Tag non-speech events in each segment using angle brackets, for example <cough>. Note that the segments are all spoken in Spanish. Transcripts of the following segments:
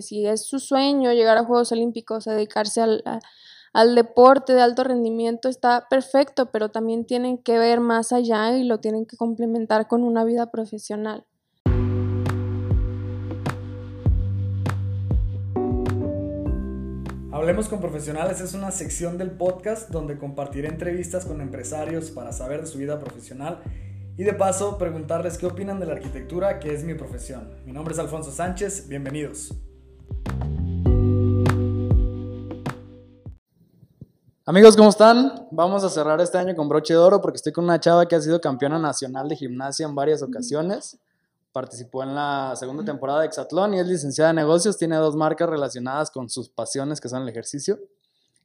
si es su sueño llegar a Juegos Olímpicos, dedicarse al, al deporte de alto rendimiento, está perfecto, pero también tienen que ver más allá y lo tienen que complementar con una vida profesional. Hablemos con Profesionales es una sección del podcast donde compartiré entrevistas con empresarios para saber de su vida profesional y de paso preguntarles qué opinan de la arquitectura, que es mi profesión. Mi nombre es Alfonso Sánchez, bienvenidos. Amigos, ¿cómo están? Vamos a cerrar este año con broche de oro porque estoy con una chava que ha sido campeona nacional de gimnasia en varias ocasiones. Participó en la segunda temporada de Exatlón y es licenciada en negocios. Tiene dos marcas relacionadas con sus pasiones que son el ejercicio.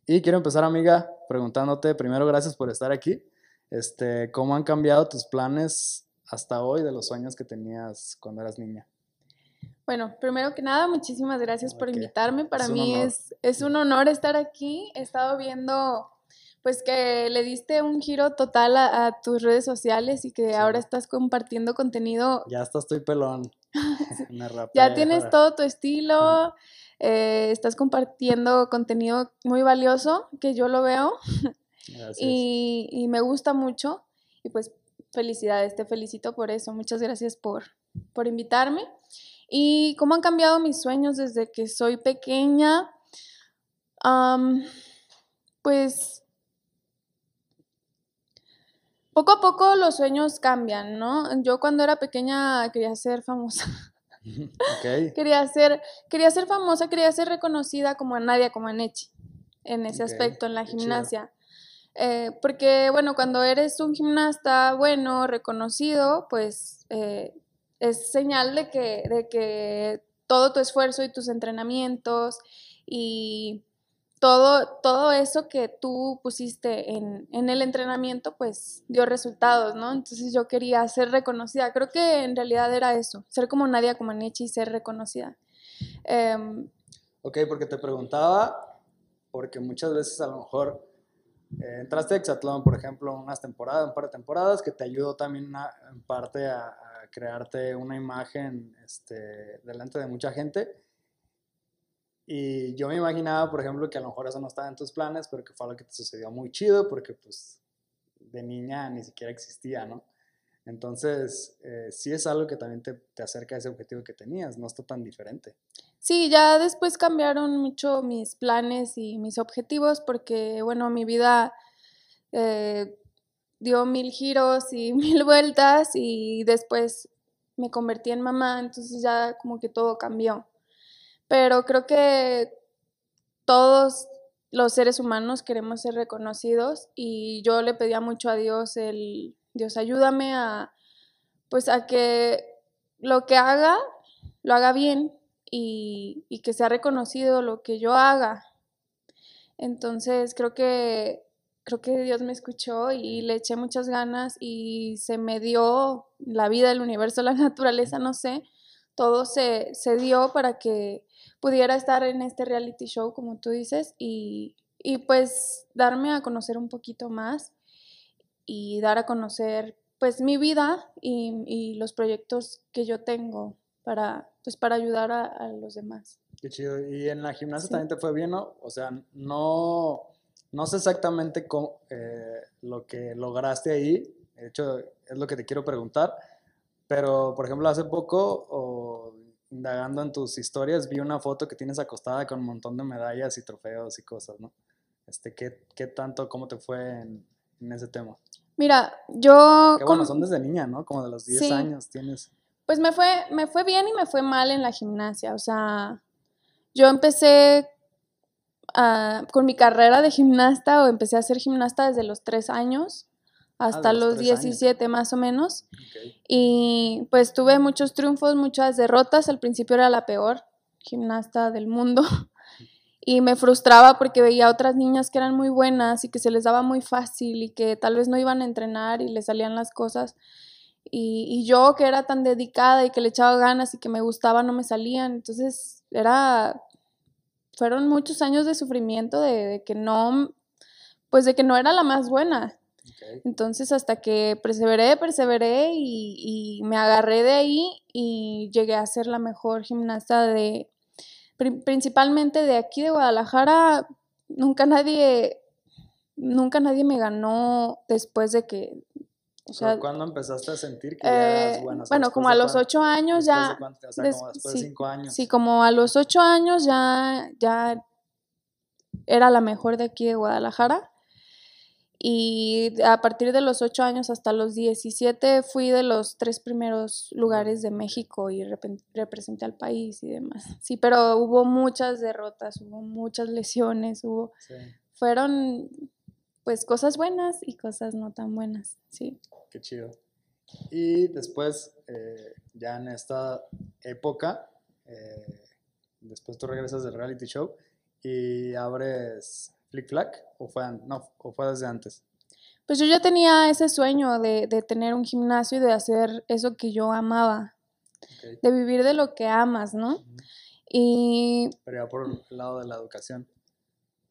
Y quiero empezar, amiga, preguntándote primero, gracias por estar aquí. Este, ¿Cómo han cambiado tus planes hasta hoy de los sueños que tenías cuando eras niña? Bueno, primero que nada, muchísimas gracias por invitarme. Para mí es, es un honor estar aquí. He estado viendo pues que le diste un giro total a, tus redes sociales y que ahora estás compartiendo contenido. Ya hasta estoy pelón. <laughs> ya tienes todo tu estilo, eh, estás compartiendo contenido muy valioso que yo lo veo. <laughs> Y, y, me gusta mucho. Y pues felicidades, te felicito por eso, muchas gracias por, por invitarme. ¿Y cómo han cambiado mis sueños desde que soy pequeña? pues poco a poco los sueños cambian, ¿no? Yo cuando era pequeña quería ser famosa. <laughs> <laughs> quería ser, quería ser famosa, quería ser reconocida como Nadia, como Echi, en ese aspecto, en la gimnasia. Eh, porque, bueno, cuando eres un gimnasta bueno, reconocido, pues eh, es señal de que, de que todo tu esfuerzo y tus entrenamientos y todo, todo eso que tú pusiste en, el entrenamiento, pues dio resultados, ¿no? Entonces yo quería ser reconocida. Creo que en realidad era eso, ser como Nadia Comaneci y ser reconocida. Em, ok, porque te preguntaba, porque muchas veces a lo mejor eh, entraste a Exatlón, por ejemplo, unas temporadas, un par de temporadas, que te ayudó también en parte a, crearte una imagen este, delante de mucha gente y yo me imaginaba, por ejemplo, que a lo mejor eso no estaba en tus planes, pero que fue algo que te sucedió muy chido, porque pues de niña ni siquiera existía, ¿no? Entonces, eh, sí es algo que también te, te, acerca a ese objetivo que tenías, no está tan diferente. Sí, ya después cambiaron mucho mis planes y mis objetivos, porque, bueno, mi vida eh, dio mil giros y <laughs> mil vueltas y después me convertí en mamá, entonces ya como que todo cambió pero creo que todos los seres humanos queremos ser reconocidos y yo le pedía mucho a Dios el Dios ayúdame a pues a que lo que haga lo haga bien y, y que sea reconocido lo que yo haga. Entonces creo que creo que Dios me escuchó y le eché muchas ganas y se me dio la vida, el universo, <laughs> la naturaleza, no sé, todo se, se dio para que pudiera estar en este reality show, como tú dices, y, pues darme a conocer un poquito más y dar a conocer pues mi vida y, los proyectos que yo tengo para, pues, para ayudar a, los demás. Qué chido. Y en la gimnasia también te fue bien, ¿no? O sea, no, no sé exactamente cómo, eh, lo que lograste ahí. De hecho, es lo que te quiero preguntar. Pero, por ejemplo, hace poco, o indagando en tus historias, vi una foto que tienes acostada con un montón de medallas y trofeos y cosas, ¿no? Este, ¿qué, qué tanto, cómo te fue en, ese tema? Mira, yo... Qué bueno, son desde niña, ¿no? Como de los 10 años tienes... Pues me fue, me fue bien y me fue mal en la gimnasia, o sea, yo empecé ah, con mi carrera de gimnasta o empecé a ser gimnasta desde los 3 años Ah, hasta los, 17 más o menos. Y pues tuve muchos triunfos, muchas derrotas. Al principio era la peor gimnasta del mundo. <laughs> y me frustraba porque veía otras niñas que eran muy buenas y que se les daba muy fácil y que tal vez no iban a entrenar y les salían las cosas. Y, yo que era tan dedicada y que le echaba ganas y que me gustaba no me salían. Entonces era, fueron muchos años de sufrimiento de, de que no, pues de que no era la más buena. Entonces hasta que perseveré, perseveré y, me agarré de ahí y llegué a ser la mejor gimnasta de, principalmente de aquí de Guadalajara, nunca nadie, nunca nadie me ganó después de que, o sea, ¿Cuándo empezaste a sentir que eras eh, buena? bueno, como a los ocho años ya. o sea, como después de cinco años. Sí, como a los ocho años ya, ya era la mejor de aquí de Guadalajara. Y a partir de los ocho años hasta los 17 fui de los tres primeros lugares de México y representé al país y demás. Sí, pero hubo muchas derrotas, hubo muchas lesiones, hubo... Fueron pues cosas buenas y cosas no tan buenas, sí. Qué chido. Y después, eh, ya en esta época, eh, después tú regresas del reality show y abres Flick Flack o fue, no, o fue desde antes? Pues yo ya tenía ese sueño de, de tener un gimnasio y de hacer eso que yo amaba, de vivir de lo que amas, ¿no? Y... Pero ya por el lado de la educación.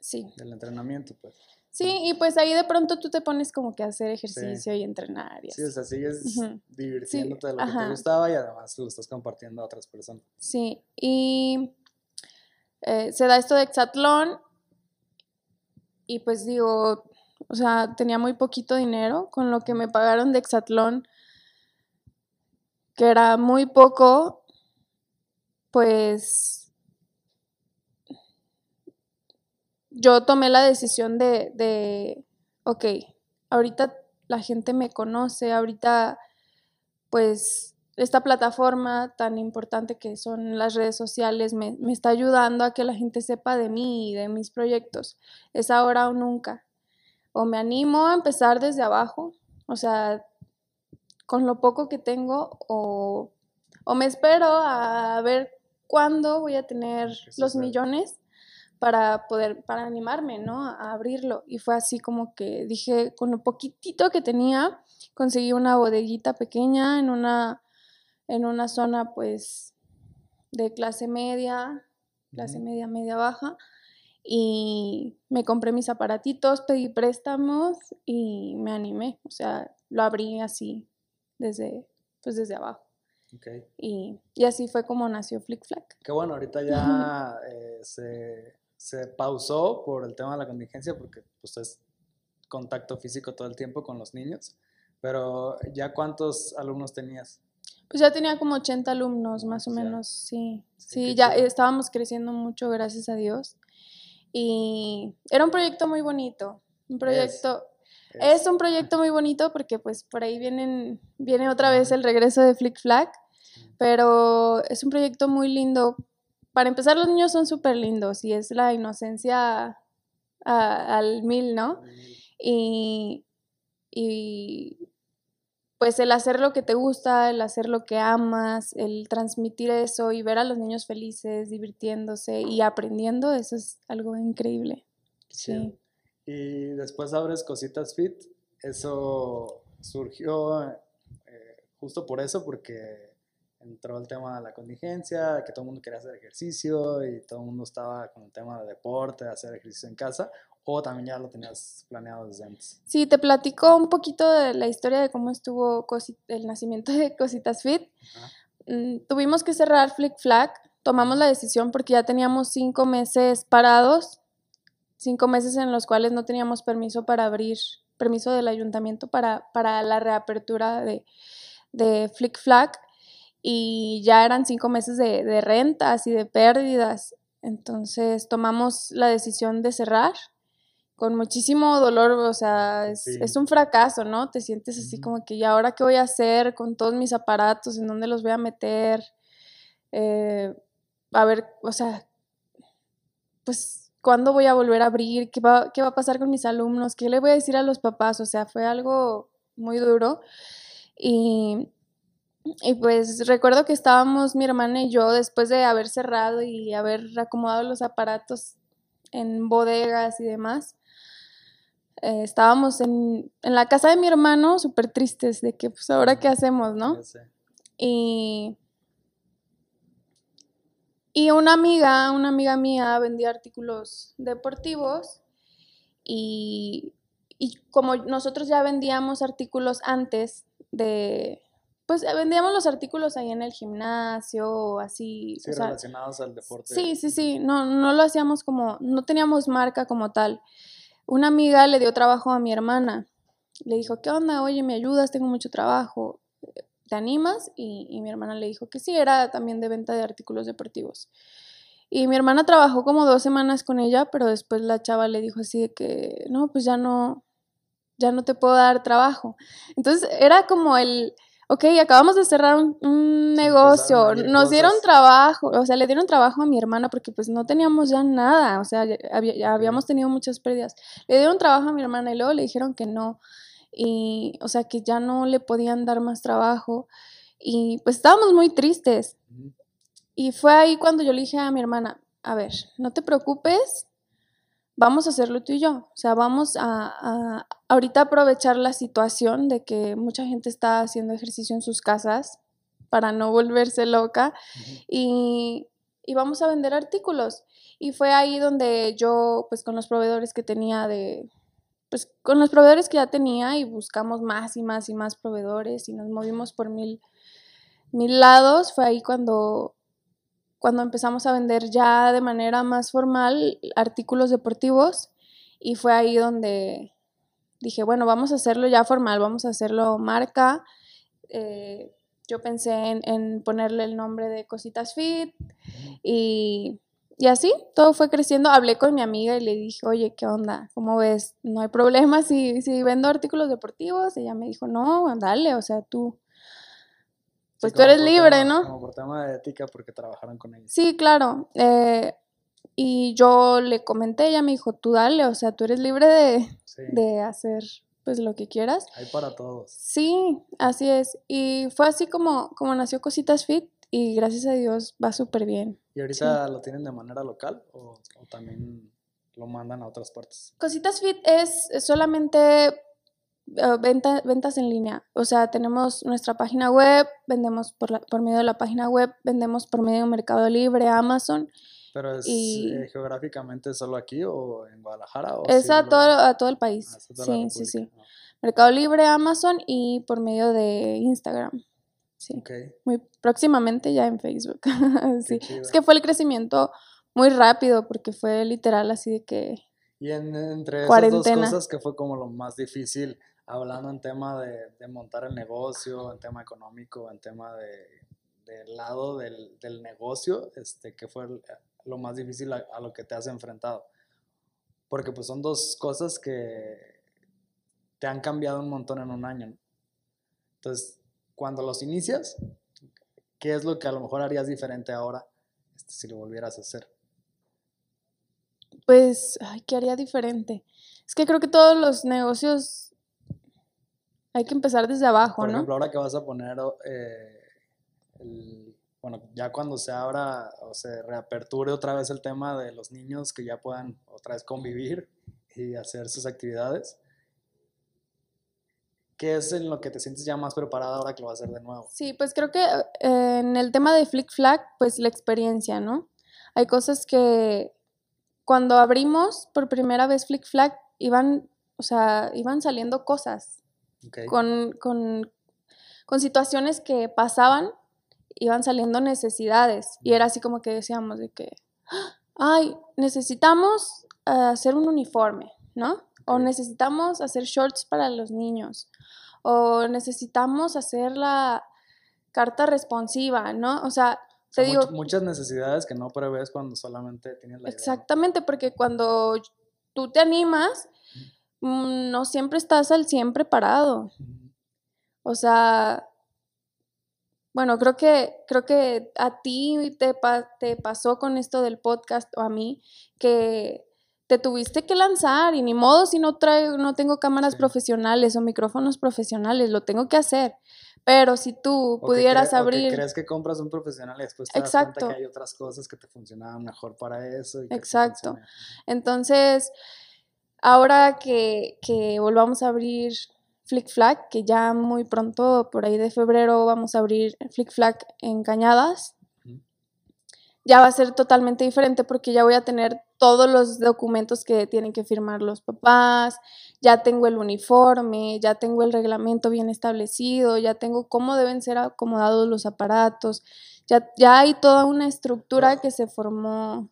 Sí. Del entrenamiento, pues. Sí, y pues ahí de pronto tú te pones como que a hacer ejercicio y entrenar. Y sí, o sea, sigues divirtiéndote de lo que te gustaba y además lo estás compartiendo a otras personas. Sí, y eh, se da esto de Exatlón y pues digo, o sea, tenía muy poquito dinero con lo que me pagaron de Exatlón, que era muy poco, pues yo tomé la decisión de, de, ok, ahorita la gente me conoce, ahorita pues esta plataforma tan importante que son las redes sociales me, está ayudando a que la gente sepa de mí y de mis proyectos. Es ahora o nunca. O me animo a empezar desde abajo, o sea, con lo poco que tengo, o, o me espero a ver cuándo voy a tener los millones para poder, para animarme, ¿no? A abrirlo. Y fue así como que dije, con lo poquitito que tenía, conseguí una bodeguita pequeña en una en una zona pues de clase media, clase media, media baja, y me compré mis aparatitos, pedí préstamos y me animé, o sea, lo abrí así desde, pues desde abajo. Y, así fue como nació Flick Flack. Qué bueno, ahorita <laughs> ya eh, se, se, pausó por el tema de la contingencia porque pues es contacto físico todo el tiempo con los niños, pero ya cuántos alumnos tenías? Pues ya tenía como 80 alumnos, más o menos, sí. Sí, ya estábamos creciendo mucho, gracias a Dios. Y era un proyecto muy bonito, un proyecto... Es, un proyecto muy bonito porque pues por ahí vienen, viene otra vez el regreso de Flick Flag, pero es un proyecto muy lindo. Para empezar, los niños son súper lindos y es la inocencia al mil, ¿no? Y, y pues el hacer lo que te gusta, el hacer lo que amas, el transmitir eso y ver a los niños felices, divirtiéndose y aprendiendo, eso es algo increíble. Sí. Y después abres Cositas Fit, eso surgió eh, justo por eso, porque entró el tema de la contingencia, que todo el mundo quería hacer ejercicio y todo el mundo estaba con el tema de deporte, de hacer ejercicio en casa, ¿O también ya lo tenías planeado desde antes? Sí, te platico un poquito de la historia de cómo estuvo el nacimiento de Cositas Fit. Mm, tuvimos que cerrar Flick Flag. Tomamos la decisión porque ya teníamos cinco meses parados, cinco meses en los cuales no teníamos permiso para abrir, permiso del ayuntamiento para, para la reapertura de, de Flick Flag. Y ya eran cinco meses de, de rentas y de pérdidas. Entonces tomamos la decisión de cerrar con muchísimo dolor, o sea, es, un fracaso, ¿no? Te sientes así como que, ¿y ahora qué voy a hacer con todos mis aparatos? ¿En dónde los voy a meter? Eh, a ver, o sea, pues, ¿cuándo voy a volver a abrir? ¿Qué va, ¿Qué va a pasar con mis alumnos? ¿Qué le voy a decir a los papás? O sea, fue algo muy duro. Y, y pues recuerdo que estábamos mi hermana y yo, después de haber cerrado y haber acomodado los aparatos en bodegas y demás, eh, estábamos en, la casa de mi hermano súper tristes de que, pues, ahora qué hacemos, ¿no? Y, y una amiga, una amiga mía vendía artículos deportivos y, y como nosotros ya vendíamos artículos antes de, pues vendíamos los artículos ahí en el gimnasio, así. Sí, relacionados al deporte. Sí, sí, sí, no, no lo hacíamos como, no teníamos marca como tal. Una amiga le dio trabajo a mi hermana, le dijo, ¿qué onda? Oye, ¿me ayudas? Tengo mucho trabajo, ¿te animas? Y, y mi hermana le dijo que sí, era también de venta de artículos deportivos. Y mi hermana trabajó como dos semanas con ella, pero después la chava le dijo así de que, no, pues ya no, ya no te puedo dar trabajo. Entonces era como el, ok, acabamos de cerrar un, negocio, nos dieron trabajo, o sea, le dieron trabajo a mi hermana porque pues no teníamos ya nada, o sea, ya, habíamos tenido muchas pérdidas. Le dieron trabajo a mi hermana y luego le dijeron que no, y, o sea, que ya no le podían dar más trabajo, y pues estábamos muy tristes. Y fue ahí cuando yo le dije a mi hermana, a ver, no te preocupes, vamos a hacerlo tú y yo. O sea, vamos a, ahorita aprovechar la situación de que mucha gente está haciendo ejercicio en sus casas para no volverse loca y, y, vamos a vender artículos. Y fue ahí donde yo, pues con los proveedores que tenía de, pues con los proveedores que ya tenía y buscamos más y más y más proveedores y nos movimos por mil, mil lados, fue ahí cuando cuando empezamos a vender ya de manera más formal artículos deportivos y fue ahí donde dije, bueno, vamos a hacerlo ya formal, vamos a hacerlo marca. Eh, yo pensé en, ponerle el nombre de Cositas Fit y, y, así, todo fue creciendo. Hablé con mi amiga y le dije, oye, ¿qué onda? ¿Cómo ves? No hay problema si, si vendo artículos deportivos. Ella me dijo, no, dale, o sea, tú, pues tú eres libre, ¿no? Como por tema de ética, porque trabajaron con ella. Sí, claro. Eh, y yo le comenté, ella me dijo, tú dale, o sea, tú eres libre de, de hacer pues lo que quieras. Hay para todos. Sí, así es. Y fue así como, como nació Cositas Fit y gracias a Dios va súper bien. ¿Y ahorita lo tienen de manera local o, o, también lo mandan a otras partes? Cositas Fit es solamente venta, ventas en línea. O sea, tenemos nuestra página web, vendemos por, por medio de la página web, vendemos por medio de Mercado Libre, Amazon. ¿Pero es eh, geográficamente solo aquí o en Guadalajara? O es a, todo, a todo el país. Ah, sí, sí, sí. Mercado Libre, Amazon y por medio de Instagram. Sí. Muy próximamente ya en Facebook. <laughs> sí. Es que fue el crecimiento muy rápido porque fue literal así de que... Y entre esas dos cosas que fue como lo más difícil, hablando en tema de, montar el negocio, en tema económico, en tema de, del lado del, negocio, este, que fue lo más difícil a, lo que te has enfrentado. Porque pues son dos cosas que te han cambiado un montón en un año. Entonces, cuando los inicias, ¿qué es lo que a lo mejor harías diferente ahora este, si lo volvieras a hacer? Pues, ay, ¿qué haría diferente? Es que creo que todos los negocios hay que empezar desde abajo, Por ¿no? Por ejemplo, ahora que vas a poner, eh, bueno, ya cuando se abra o se reaperture otra vez el tema de los niños que ya puedan otra vez convivir y hacer sus actividades, ¿qué es en lo que te sientes ya más preparada ahora que lo vas a hacer de nuevo? Sí, pues creo que eh, en el tema de Flick Flag, pues la experiencia, ¿no? Hay cosas que cuando abrimos por primera vez Flick Flag iban, o sea, iban saliendo cosas con, con, con situaciones que pasaban, iban saliendo necesidades. Y era así como que decíamos de que, ay, necesitamos eh, hacer un uniforme, ¿no? O necesitamos hacer shorts para los niños, o necesitamos hacer la carta responsiva, ¿no? O sea, te digo... Muchas necesidades que no prevés cuando solamente tienes la Exactamente, porque cuando tú te animas, Mm, no siempre estás al 100 preparado. O sea, bueno, creo que, creo que a ti te, te pasó con esto del podcast o a mí, que te tuviste que lanzar y ni modo si no traigo, no tengo cámaras profesionales o micrófonos profesionales, lo tengo que hacer. Pero si tú pudieras abrir. crees que compras un profesional y después te Exacto. das cuenta que hay otras cosas que te funcionaban mejor para eso. Exacto. Entonces, Ahora que, volvamos a abrir Flick Flag, que ya muy pronto, por ahí de febrero, vamos a abrir Flick Flag en Cañadas. ya va a ser totalmente diferente porque ya voy a tener todos los documentos que tienen que firmar los papás, ya tengo el uniforme, ya tengo el reglamento bien establecido, ya tengo cómo deben ser acomodados los aparatos, ya, ya hay toda una estructura que se formó.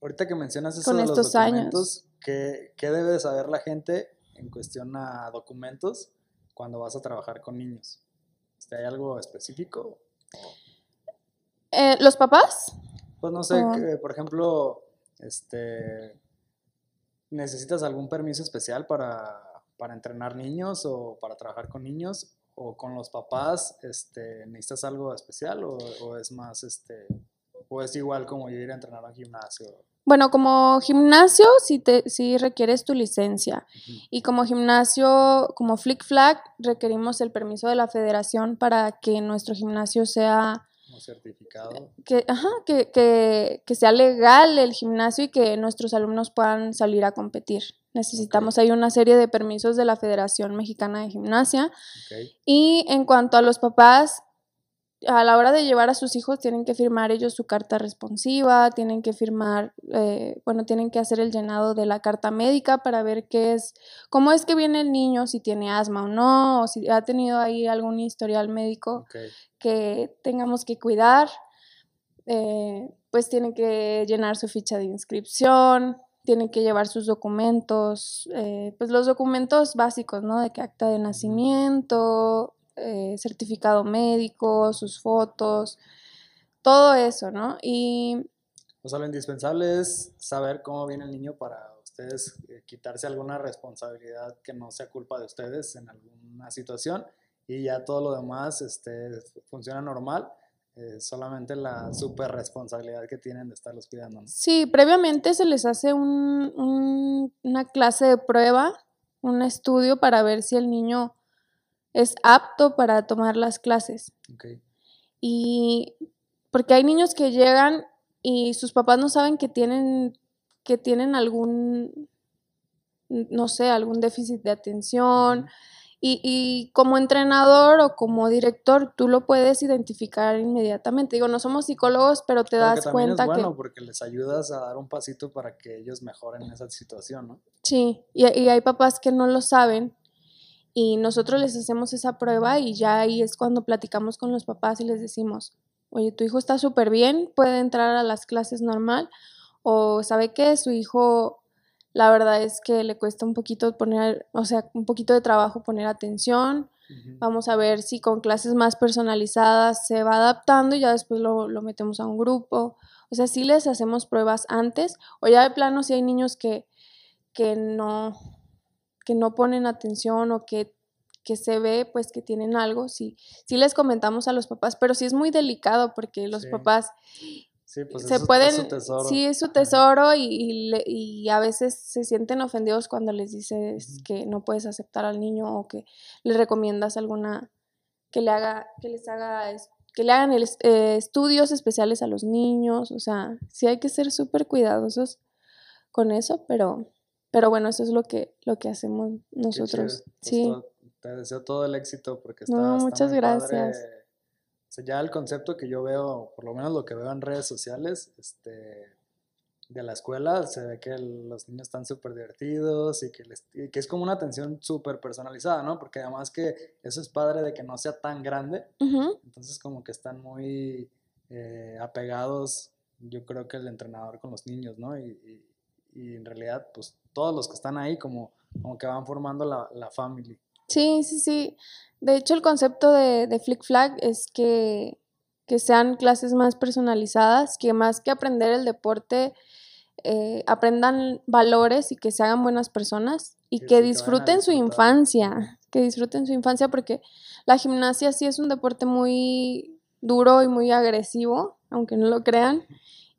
Ahorita que mencionas eso de los documentos, años. ¿qué, ¿qué debe de saber la gente en cuestión a documentos cuando vas a trabajar con niños? ¿Hay algo específico? Eh, ¿Los papás? Pues no sé, por ejemplo, este, ¿necesitas algún permiso especial para, para, entrenar niños o para trabajar con niños? ¿O con los papás este, necesitas algo especial o, o es más, este, o es igual como yo ir a entrenar a un gimnasio? Bueno, como gimnasio sí, te, requieres tu licencia. Y como gimnasio, como Flick Flag, requerimos el permiso de la federación para que nuestro gimnasio sea certificado. Que, ajá, que, que, que, sea legal el gimnasio y que nuestros alumnos puedan salir a competir. Necesitamos ahí una serie de permisos de la Federación Mexicana de Gimnasia. Y en cuanto a los papás, a la hora de llevar a sus hijos tienen que firmar ellos su carta responsiva, tienen que firmar, eh, bueno, tienen que hacer el llenado de la carta médica para ver qué es, cómo es que viene el niño, si tiene asma o no, o si ha tenido ahí algún historial médico que tengamos que cuidar. Eh, pues tienen que llenar su ficha de inscripción, tienen que llevar sus documentos, eh, pues los documentos básicos, ¿no? De que acta de nacimiento, eh, certificado médico, sus fotos, todo eso, ¿no? Y... O sea, lo indispensable es saber cómo viene el niño para ustedes eh, quitarse alguna responsabilidad que no sea culpa de ustedes en alguna situación y ya todo lo demás este, funciona normal. Eh, solamente la super responsabilidad que tienen de estarlos cuidando. Sí, previamente se les hace un, una clase de prueba, un estudio para ver si el niño es apto para tomar las clases. Y porque hay niños que llegan y sus papás no saben que tienen, que tienen algún, no sé, algún déficit de atención. y, como entrenador o como director, tú lo puedes identificar inmediatamente. Digo, no somos psicólogos, pero te das que cuenta es bueno porque les ayudas a dar un pasito para que ellos mejoren esa situación, ¿no? Sí, y, y hay papás que no lo saben y nosotros les hacemos esa prueba y ya ahí es cuando platicamos con los papás y les decimos, oye, tu hijo está súper bien, puede entrar a las clases normal o sabe que su hijo la verdad es que le cuesta un poquito poner, o sea, un poquito de trabajo poner atención. Vamos a ver si con clases más personalizadas se va adaptando y ya después lo, lo, metemos a un grupo. O sea, sí les hacemos pruebas antes o ya de plano si hay niños que, que no, que no ponen atención o que, que se ve pues que tienen algo, sí, sí les comentamos a los papás, pero sí es muy delicado porque los papás pues se pueden, es su tesoro. sí es su tesoro y, y, a veces se sienten ofendidos cuando les dices que no puedes aceptar al niño o que le recomiendas alguna que le haga que les haga que le hagan eh, estudios especiales a los niños, o sea, sí hay que ser súper cuidadosos con eso, pero pero bueno, eso es lo que, lo que hacemos nosotros. Pues sí. te deseo todo el éxito porque está, no, muchas gracias. O sea, ya el concepto que yo veo, por lo menos lo que veo en redes sociales, este, de la escuela, se ve que los niños están súper divertidos y que, les, que es como una atención súper personalizada, ¿no? Porque además que eso es padre de que no sea tan grande, entonces como que están muy eh, apegados, yo creo que el entrenador con los niños, ¿no? y, y en realidad, pues todos los que están ahí como, como que van formando la, la family. Sí, sí, sí. De hecho, el concepto de, de Flick Flag es que, que, sean clases más personalizadas, que más que aprender el deporte, eh, aprendan valores y que se hagan buenas personas y que, disfruten su infancia, que disfruten su infancia porque la gimnasia sí es un deporte muy duro y muy agresivo, aunque no lo crean.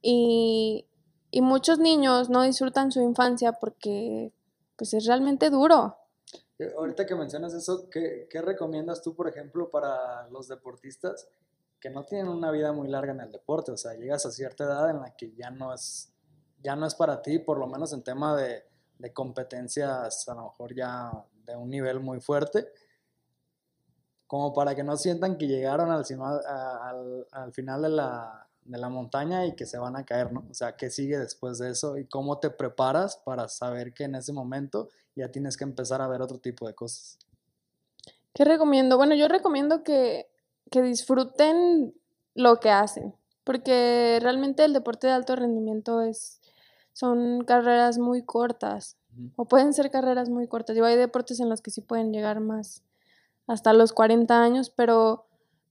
Y, y muchos niños no disfrutan su infancia porque pues es realmente duro. Eh, ahorita que mencionas eso, ¿qué, ¿qué, recomiendas tú, por ejemplo, para los deportistas que no tienen una vida muy larga en el deporte? O sea, llegas a cierta edad en la que ya no es, ya no es para ti, por lo menos en tema de, de competencias, a lo mejor ya de un nivel muy fuerte, como para que no sientan que llegaron al, al, al final de la, de la montaña y que se van a caer, ¿no? O sea, ¿qué sigue después de eso y cómo te preparas para saber que en ese momento ya tienes que empezar a ver otro tipo de cosas? ¿Qué recomiendo? Bueno, yo recomiendo que, que disfruten lo que hacen, porque realmente el deporte de alto rendimiento es, son carreras muy cortas, o pueden ser carreras muy cortas. Digo, hay deportes en los que sí pueden llegar más hasta los 40 años, pero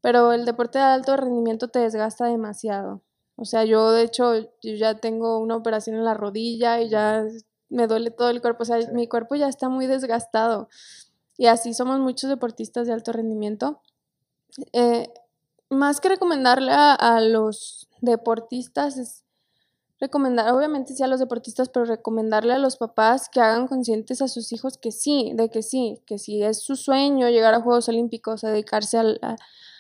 pero el deporte de alto rendimiento te desgasta demasiado. O sea, yo de hecho yo ya tengo una operación en la rodilla y ya me duele todo el cuerpo, o sea, mi cuerpo ya está muy desgastado. Y así somos muchos deportistas de alto rendimiento. Eh, más que recomendarle a, los deportistas es recomendar, obviamente sí a los deportistas, pero recomendarle a los papás que hagan conscientes a sus hijos que sí, de que sí, que si es su sueño llegar a Juegos Olímpicos, a dedicarse al,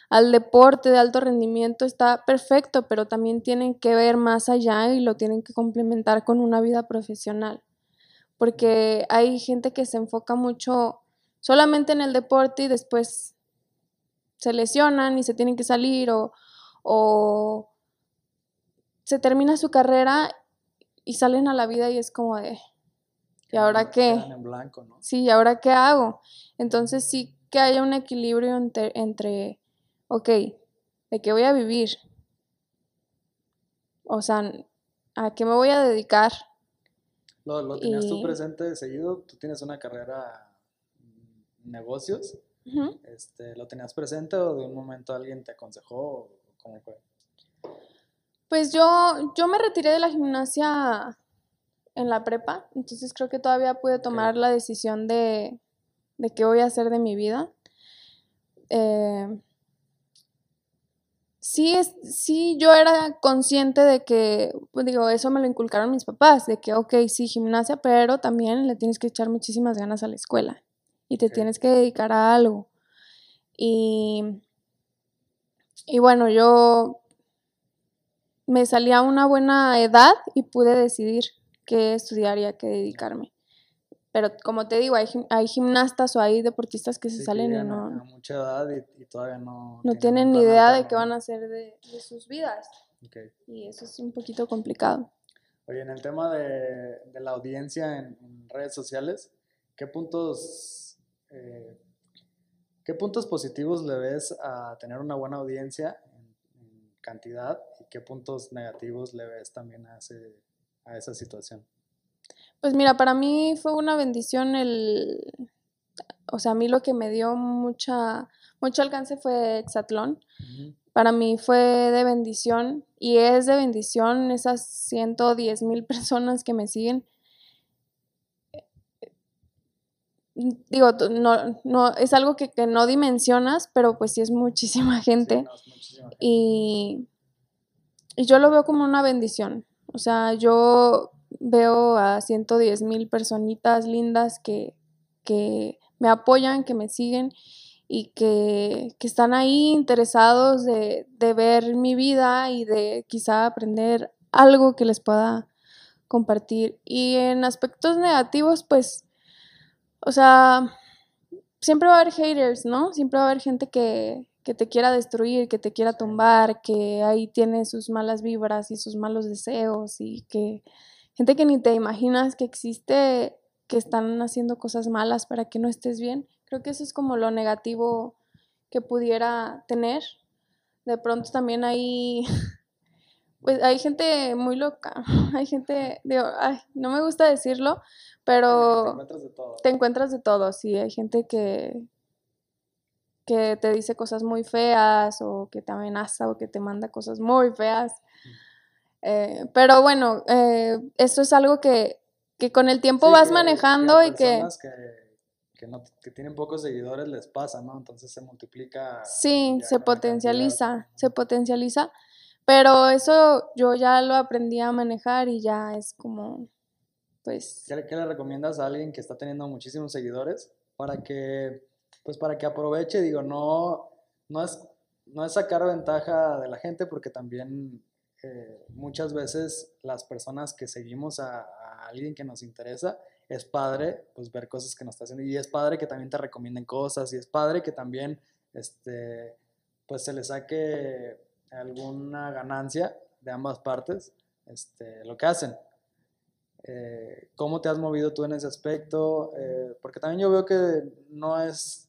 al deporte de alto rendimiento está perfecto, pero también tienen que ver más allá y lo tienen que complementar con una vida profesional. Porque hay gente que se enfoca mucho solamente en el deporte y después se lesionan y se tienen que salir o, o se termina su carrera y salen a la vida y es como de, ¿y ahora qué? En blanco, ¿no? Sí, ¿y ahora qué hago? Entonces sí que haya un equilibrio entre, entre ok, ¿de qué voy a vivir? O sea, ¿a qué me voy a dedicar? ¿Lo, lo tenías tú presente seguido? ¿Tú tienes una carrera en negocios? este, ¿Lo tenías presente o de un momento alguien te aconsejó? ¿Cómo fue? Pues yo, yo me retiré de la gimnasia en la prepa, entonces creo que todavía pude tomar la decisión de, de qué voy a hacer de mi vida. Eh, sí, es, sí yo era consciente de que, pues digo, eso me lo inculcaron mis papás, de que, ok, sí, gimnasia, pero también le tienes que echar muchísimas ganas a la escuela y te tienes que dedicar a algo. Y, y bueno, yo me salía a una buena edad y pude decidir qué estudiar y a qué dedicarme. Pero como te digo, hay, hay gimnastas o hay deportistas que se salen y no... A mucha edad y, todavía no... No tienen ni idea de qué van a hacer de, sus vidas. Y eso es un poquito complicado. Oye, en el tema de, la audiencia en, redes sociales, ¿qué puntos, eh, ¿qué puntos positivos le ves a tener una buena audiencia en, cantidad y qué puntos negativos le ves también a, a esa situación? Pues mira, para mí fue una bendición el, o sea, a mí lo que me dio mucha, mucho alcance fue Exatlón. Para mí fue de bendición y es de bendición esas 110 mil personas que me siguen. Digo, no, no, es algo que, no dimensionas, pero pues sí es muchísima gente. Y, y yo lo veo como una bendición. O sea, yo veo a 110 mil personitas lindas que, que, me apoyan, que me siguen y que, que están ahí interesados de, de, ver mi vida y de quizá aprender algo que les pueda compartir. Y en aspectos negativos, pues, o sea, siempre va a haber haters, ¿no? Siempre va a haber gente que, que te quiera destruir, que te quiera tumbar, que ahí tiene sus malas vibras y sus malos deseos y que gente que ni te imaginas que existe, que están haciendo cosas malas para que no estés bien. Creo que eso es como lo negativo que pudiera tener. De pronto también hay, <laughs> pues hay gente muy loca, <laughs> hay gente, digo, ay, no me gusta decirlo, pero te encuentras de todo. Te encuentras de todo, sí, hay gente que, que te dice cosas muy feas o que te amenaza o que te manda cosas muy feas. Eh, pero bueno, eh, esto es algo que, con el tiempo vas manejando y que... Que, que, tienen pocos seguidores les pasa, ¿no? Entonces se multiplica. Sí, se potencializa, se potencializa. Pero eso yo ya lo aprendí a manejar y ya es como, pues... ¿Qué, qué le recomiendas a alguien que está teniendo muchísimos seguidores para que, pues para que aproveche? Digo, no, no es, no es sacar ventaja de la gente porque también muchas veces las personas que seguimos a, alguien que nos interesa, es padre pues ver cosas que nos está haciendo y es padre que también te recomienden cosas y es padre que también este, pues se le saque alguna ganancia de ambas partes este, lo que hacen. Eh, ¿Cómo te has movido tú en ese aspecto? Eh, porque también yo veo que no es,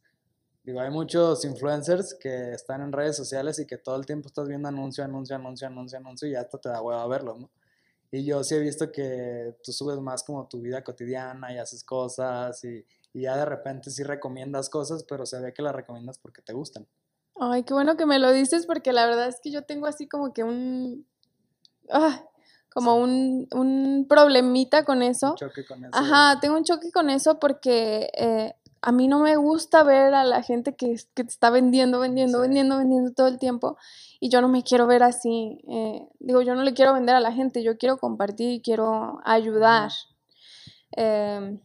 digo, hay muchos influencers que están en redes sociales y que todo el tiempo estás viendo anuncio, anuncio, anuncio, anuncio, anuncio y ya hasta te da hueva verlo, ¿no? Y yo sí he visto que tú subes más como tu vida cotidiana y haces cosas y, y ya de repente sí recomiendas cosas, pero se ve que las recomiendas porque te gustan. Ay, qué bueno que me lo dices porque la verdad es que yo tengo así como que un... Ah, como un, un, problemita con eso. Un choque con eso. Ajá, tengo un choque con eso porque eh, a mí no me gusta ver a la gente que, que te está vendiendo, vendiendo, vendiendo, vendiendo todo el tiempo y yo no me quiero ver así. Eh, digo, yo no le quiero vender a la gente, yo quiero compartir y quiero ayudar. Em,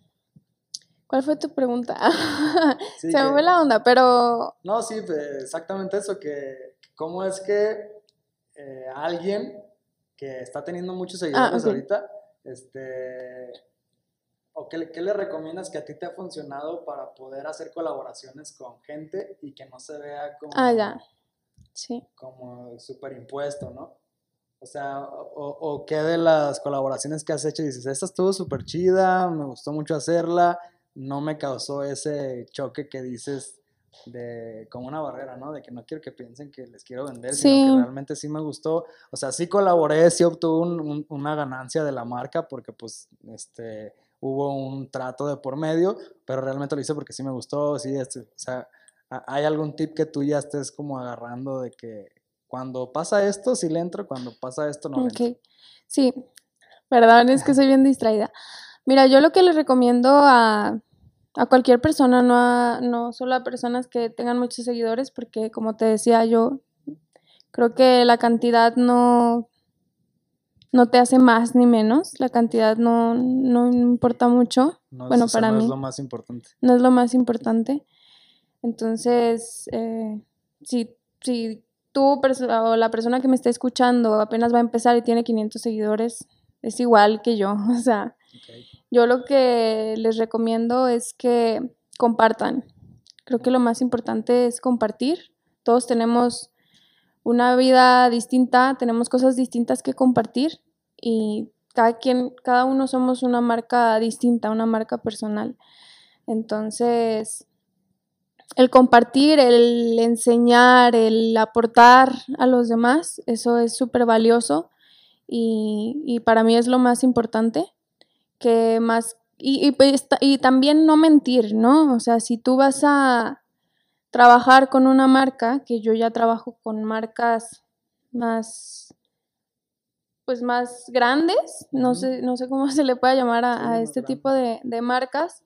¿Cuál fue tu pregunta? <laughs> Se me fue la onda, pero... No, sí, exactamente eso, que cómo es que eh, alguien que está teniendo muchos ah, seguidores ahorita, este, o qué, qué, le recomiendas que a ti te ha funcionado para poder hacer colaboraciones con gente y que no se vea como, ah, ya. Sí. como superimpuesto, ¿no? O sea, o, o, qué de las colaboraciones que has hecho dices, esta estuvo súper chida, me gustó mucho hacerla, no me causó ese choque que dices de como una barrera, ¿no? De que no quiero que piensen que les quiero vender, sino que realmente sí me gustó. O sea, sí colaboré, sí obtuve una ganancia de la marca porque pues este hubo un trato de por medio, pero realmente lo hice porque sí me gustó, sí, este, o sea, ¿hay algún tip que tú ya estés como agarrando de que cuando pasa esto sí le entro, cuando pasa esto no le Ok, sí, perdón, es que soy bien distraída. Mira, yo lo que les recomiendo a, a cualquier persona, no, a, no solo a personas que tengan muchos seguidores, porque como te decía yo, creo que la cantidad no, no te hace más ni menos, la cantidad no, no importa mucho. bueno, para mí. No es lo más importante. No es lo más importante. Entonces, eh, si, si tú o la persona que me está escuchando apenas va a empezar y tiene 500 seguidores, es igual que yo, <laughs> o sea, yo lo que les recomiendo es que compartan. Creo que lo más importante es compartir. Todos tenemos una vida distinta, tenemos cosas distintas que compartir y cada quien, cada uno somos una marca distinta, una marca personal. Entonces, el compartir, el enseñar, el aportar a los demás, eso es súper valioso y, y, para mí es lo más importante que más... Y, pues, y, también no mentir, ¿no? O sea, si tú vas a trabajar con una marca, que yo ya trabajo con marcas más pues más grandes, no sé, no sé cómo <laughs> se le puede llamar a, este tipo de, marcas,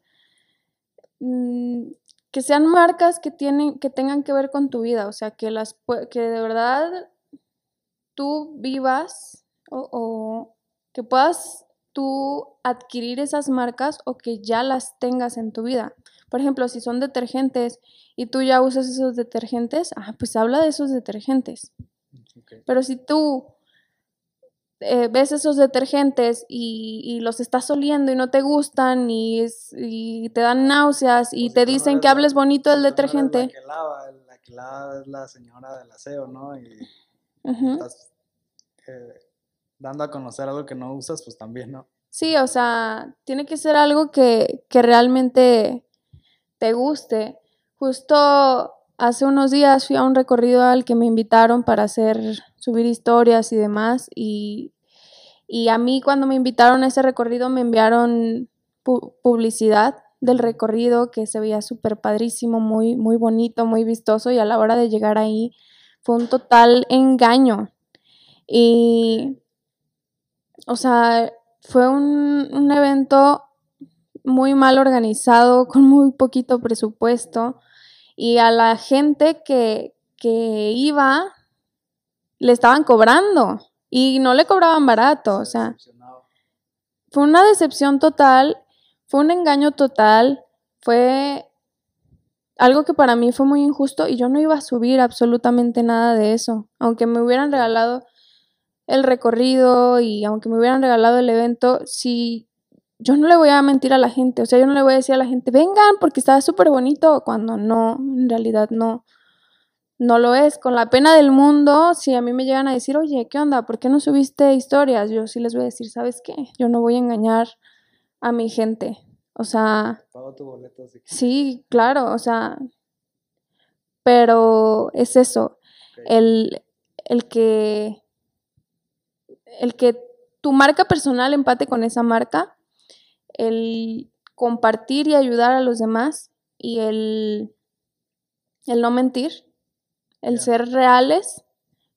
mm, que sean marcas que tienen, que tengan que ver con tu vida, o sea, que las que de verdad tú vivas o, o que puedas tú adquirir esas marcas o que ya las tengas en tu vida. Por ejemplo, si son detergentes y tú ya usas esos detergentes, ah, pues habla de esos detergentes. Pero si tú eh, ves esos detergentes y, los estás oliendo y no te gustan y, te dan náuseas y te dicen que hables bonito del detergente. La que lava, la que lava es la señora del aseo, ¿no? Y estás eh, dando a conocer algo que no usas, pues también, ¿no? Sí, o sea, tiene que ser algo que, que realmente te guste. Justo hace unos días fui a un recorrido al que me invitaron para hacer, subir historias y demás. Y, y a mí cuando me invitaron a ese recorrido me enviaron publicidad del recorrido que se veía súper padrísimo, muy, muy bonito, muy vistoso. Y a la hora de llegar ahí fue un total engaño. Y o sea, fue un, evento muy mal organizado, <laughs> con muy poquito presupuesto, y a la gente que, que iba le estaban cobrando y no le cobraban barato, o sea, fue una decepción total, fue un engaño total, fue algo que para mí fue muy injusto y yo no iba a subir absolutamente nada de eso, aunque me hubieran regalado el recorrido y aunque me hubieran regalado el evento, si yo no le voy a mentir a la gente, o sea, yo no le voy a decir a la gente, vengan porque está súper bonito, cuando no, en realidad no, no lo es. Con la pena del mundo, si a mí me llegan a decir, oye, ¿qué onda? ¿Por qué no subiste historias? Yo sí les voy a decir, ¿sabes qué? Yo no voy a engañar a mi gente. O sea... Pago tu boleto, así Sí, claro, o sea... Pero es eso, el, el que... El que tu marca personal empate con esa marca, el compartir y ayudar a los demás y el, el no mentir, el ser reales,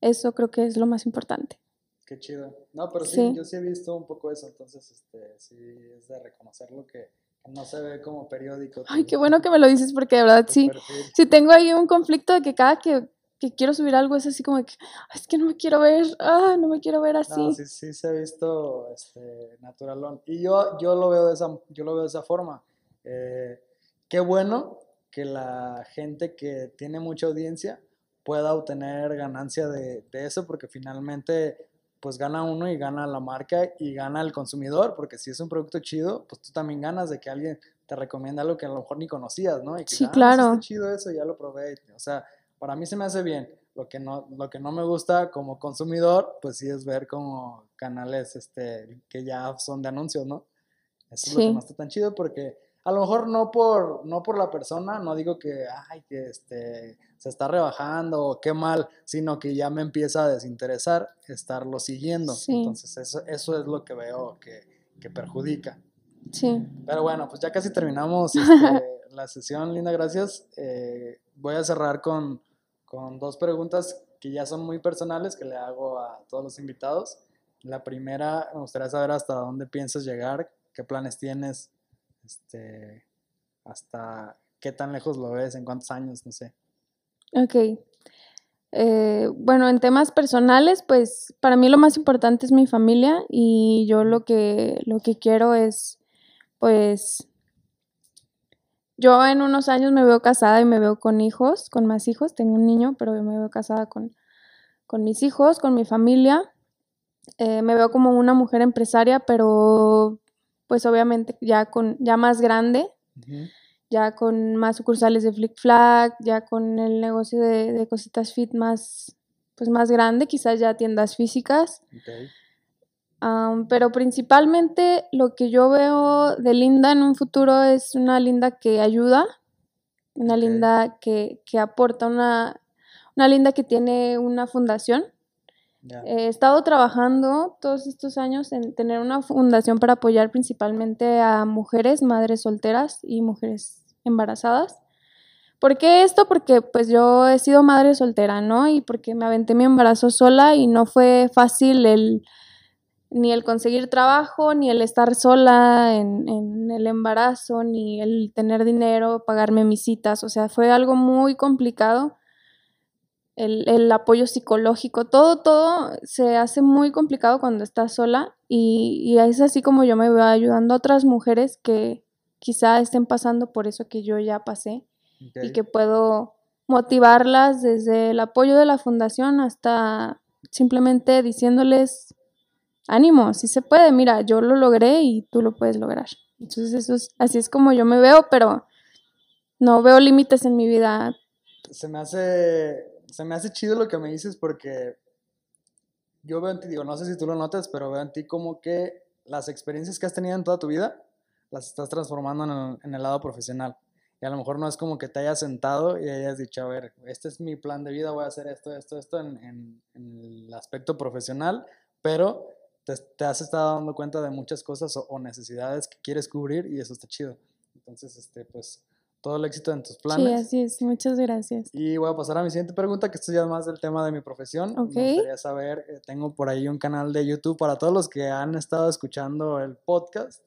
eso creo que es lo más importante. Qué chido. No, pero sí, yo sí he visto un poco eso, entonces este, sí es de reconocerlo que no se ve como periódico. Ay, qué bueno que me lo dices porque de verdad sí, sí tengo ahí un conflicto de que cada que, que quiero subir algo es así como que, es que no me quiero ver, ah, no me quiero ver así. No, sí, sí se ha visto este, naturalón. Y yo, yo, lo veo de esa, yo lo veo de esa forma. Eh, qué bueno que la gente que tiene mucha audiencia pueda obtener ganancia de, de eso porque finalmente pues gana uno y gana la marca y gana el consumidor, porque si es un producto chido, pues tú también ganas de que alguien te recomienda algo que a lo mejor ni conocías, ¿no? Y que, sí, ah, claro. Está chido eso, ya lo probé. O sea, para mí se me hace bien. Lo que no, lo que no me gusta como consumidor, pues sí es ver como canales este, que ya son de anuncios, ¿no? Eso es lo que no está tan chido porque a lo mejor no por, no por la persona, no digo que, ay, que este, se está rebajando o qué mal, sino que ya me empieza a desinteresar estarlo siguiendo. Entonces eso, eso es lo que veo que, que, perjudica. Sí. Pero bueno, pues ya casi terminamos este, <laughs> la sesión, Linda, gracias. Eh, voy a cerrar con, con dos preguntas que ya son muy personales que le hago a todos los invitados. La primera, me gustaría saber hasta dónde piensas llegar, qué planes tienes este, hasta qué tan lejos lo ves, en cuántos años, no sé. Ok. Eh, bueno, en temas personales, pues para mí lo más importante es mi familia y yo lo que, lo que quiero es, pues, yo en unos años me veo casada y me veo con hijos, con más hijos, tengo un niño, pero yo me veo casada con, con mis hijos, con mi familia. Eh, me veo como una mujer empresaria, pero pues obviamente ya con ya más grande, ya con más sucursales de Flick Flag, ya con el negocio de, cositas fit más pues más grande, quizás ya tiendas físicas. Pero principalmente lo que yo veo de Linda en un futuro es una Linda que ayuda, una Linda que, que aporta, una, una Linda que tiene una fundación He estado trabajando todos estos años en tener una fundación para apoyar principalmente a mujeres, madres solteras y mujeres embarazadas. ¿Por qué esto? Porque pues yo he sido madre soltera, ¿no? Y porque me aventé mi embarazo sola y no fue fácil el ni el conseguir trabajo, ni el estar sola en, en el embarazo, ni el tener dinero, pagarme mis citas. O sea, fue algo muy complicado el, apoyo psicológico, todo, todo se hace muy complicado cuando estás sola y, es así como yo me veo ayudando a otras mujeres que quizá estén pasando por eso que yo ya pasé y que puedo motivarlas desde el apoyo de la fundación hasta simplemente diciéndoles ánimo, si se puede, mira, yo lo logré y tú lo puedes lograr. Entonces eso es, así es como yo me veo, pero no veo límites en mi vida. Se me hace se me hace chido lo que me dices porque yo veo en ti, digo, no sé si tú lo notas, pero veo en ti como que las experiencias que has tenido en toda tu vida las estás transformando en el, lado profesional. Y a lo mejor no es como que te hayas sentado y hayas dicho, a ver, este es mi plan de vida, voy a hacer esto, esto, esto en, el aspecto profesional, pero te, has estado dando cuenta de muchas cosas o, o, necesidades que quieres cubrir y eso está chido. Entonces, este, pues, todo el éxito en tus planes. Sí, así es. Muchas gracias. Y voy a pasar a mi siguiente pregunta, que esto ya es más del tema de mi profesión. Me gustaría saber, eh, tengo por ahí un canal de YouTube para todos los que han estado escuchando el podcast,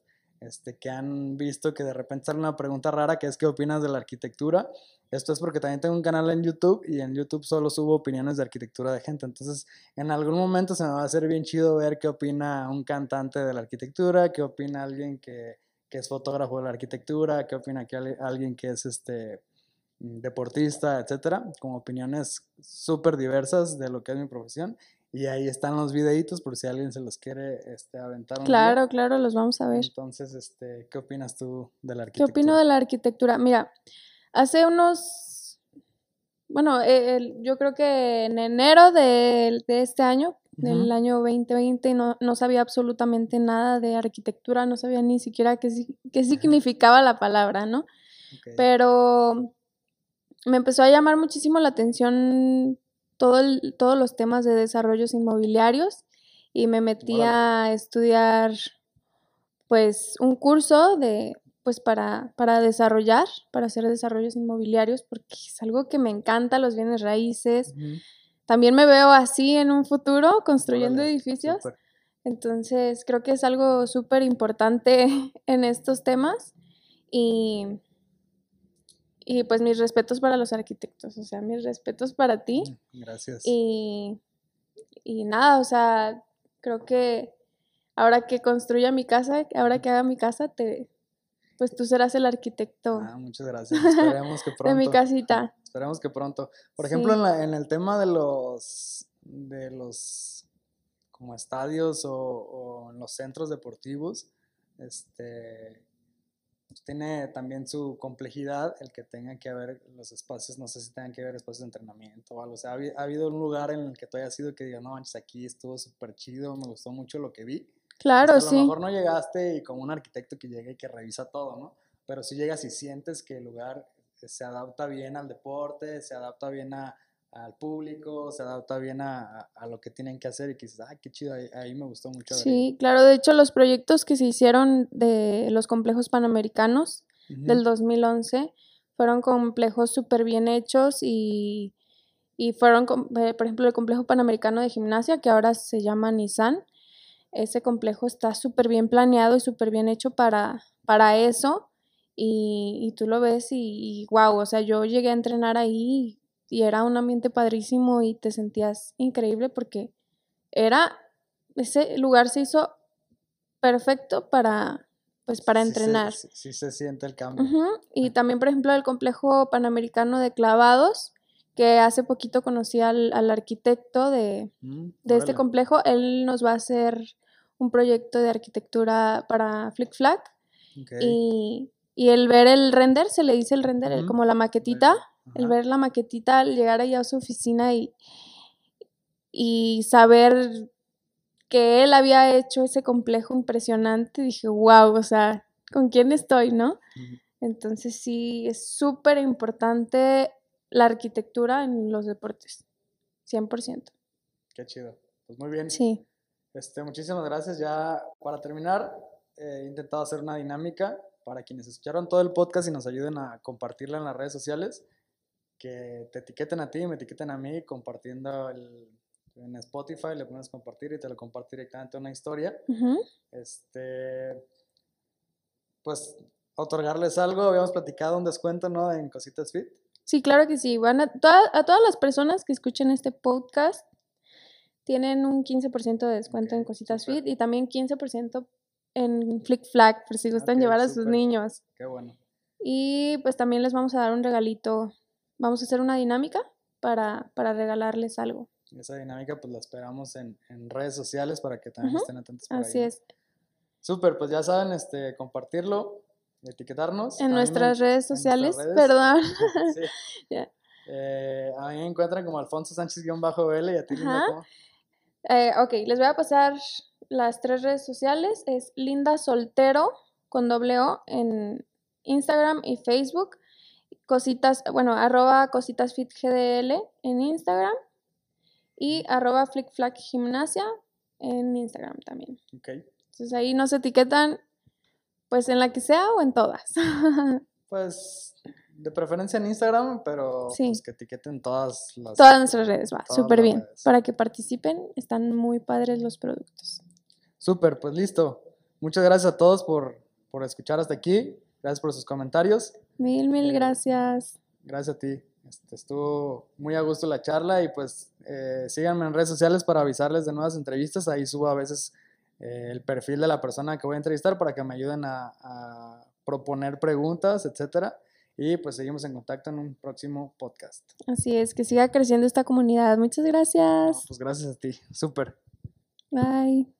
este, que han visto que de repente sale una pregunta rara, que es ¿qué opinas de la arquitectura? Esto es porque también tengo un canal en YouTube y en YouTube solo subo opiniones de arquitectura de gente. Entonces, en algún momento se me va a hacer bien chido ver qué opina un cantante de la arquitectura, qué opina alguien que que es fotógrafo de la arquitectura, qué opina que alguien que es este deportista, etcétera, con opiniones súper diversas de lo que es mi profesión. Y ahí están los videitos por si alguien se los quiere este, aventar. claro, claro, los vamos a ver. Entonces, este, ¿qué opinas tú de la arquitectura? ¿Qué opino de la arquitectura? Mira, hace unos bueno, eh, yo creo que en enero de, este año, del año 2020, no, no, sabía absolutamente nada de arquitectura, no sabía ni siquiera qué, qué significaba la palabra, ¿no? Pero me empezó a llamar muchísimo la atención todo todos los temas de desarrollos inmobiliarios y me metí a estudiar pues un curso de pues para, para desarrollar, para hacer desarrollos inmobiliarios, porque es algo que me encanta, los bienes raíces. También me veo así en un futuro, construyendo edificios. Entonces, creo que es algo súper importante <laughs> en estos temas. Y, y pues mis respetos para los arquitectos, o sea, mis respetos para ti. Mm, gracias. Y, y nada, o sea, creo que ahora que construya mi casa, ahora que haga mi casa, te, pues tú serás el arquitecto. Ah, muchas gracias. Esperemos que pronto. <laughs> de mi casita. Esperemos que pronto. Por ejemplo, en, la, en, el tema de los, de los como estadios o, o en los centros deportivos, este, pues tiene también su complejidad el que tenga que haber los espacios, no sé si tengan que haber espacios de entrenamiento o algo. O sea, ha, habido un lugar en el que tú hayas sido que diga, no manches, aquí estuvo súper chido, me gustó mucho lo que vi. Claro, sí. A lo mejor no llegaste y como un arquitecto que llega y que revisa todo, ¿no? Pero si llegas y sientes que el lugar se adapta bien al deporte, se adapta bien a, al público, se adapta bien a, a, lo que tienen que hacer y que dices, ah, qué chido, ahí, me gustó mucho. Sí, claro, de hecho los proyectos que se hicieron de los complejos panamericanos del 2011 fueron complejos súper bien hechos y, y fueron, eh, por ejemplo, el complejo panamericano de gimnasia, que ahora se llama Nissan, ese complejo está súper bien planeado y súper bien hecho para, para eso. Y, tú lo ves y, wow, o sea, yo llegué a entrenar ahí y, era un ambiente padrísimo y te sentías increíble porque era, ese lugar se hizo perfecto para, pues para entrenar. sí, se siente el cambio. Y también, por ejemplo, el complejo panamericano de clavados, que hace poquito conocí al, arquitecto de, mm, de este complejo, él nos va a hacer un proyecto de arquitectura para Flick Flack. Y, el ver el render, se le dice el render, como la maquetita, el ver la maquetita al llegar allá a su oficina y, y saber que él había hecho ese complejo impresionante, dije, wow, o sea, ¿con quién estoy, no? Entonces sí, es súper importante la arquitectura en los deportes, 100%. Qué chido. Pues muy bien. Sí. Este, muchísimas gracias. Ya para terminar, he intentado hacer una dinámica para quienes escucharon todo el podcast y nos ayuden a compartirla en las redes sociales, que te etiqueten a ti me etiqueten a mí compartiendo el, en Spotify, le pones compartir y te lo comparto directamente una historia. Este, pues otorgarles algo, habíamos platicado un descuento, ¿no? En Cositas Fit. Sí, claro que sí. Van a, a todas las personas que escuchen este podcast tienen un 15% de descuento en Cositas Fit y también 15% en Flick Flag, por si gustan llevar a sus niños. Qué bueno. Y pues también les vamos a dar un regalito. Vamos a hacer una dinámica para, para regalarles algo. Esa dinámica pues la esperamos en, en redes sociales para que también estén atentos por Así es. Súper, pues ya saben, este, compartirlo, etiquetarnos. En nuestras redes sociales, perdón. <laughs> sí. <laughs> Eh, a mí me encuentran como Alfonso Sánchez-L y a ti, Linda. Eh, ok, les voy a pasar las tres redes sociales. Es Linda Soltero con doble O en Instagram y Facebook. Cositas, bueno, arroba cositasfitgdl en Instagram y arroba flickflackgimnasia en Instagram también. Ok. Entonces ahí nos etiquetan pues en la que sea o en todas. <laughs> pues de preferencia en Instagram, pero pues que etiqueten todas las... Todas nuestras redes, va, súper bien. Para que participen, están muy padres los productos. Súper, pues listo. Muchas gracias a todos por, por escuchar hasta aquí. Gracias por sus comentarios. Mil, mil eh, gracias. Gracias a ti. Este, estuvo muy a gusto la charla y pues eh, síganme en redes sociales para avisarles de nuevas entrevistas. Ahí subo a veces eh, el perfil de la persona que voy a entrevistar para que me ayuden a, a proponer preguntas, etcétera. Y pues seguimos en contacto en un próximo podcast. Así es, que siga creciendo esta comunidad. Muchas gracias. pues gracias a ti. Súper. Bye.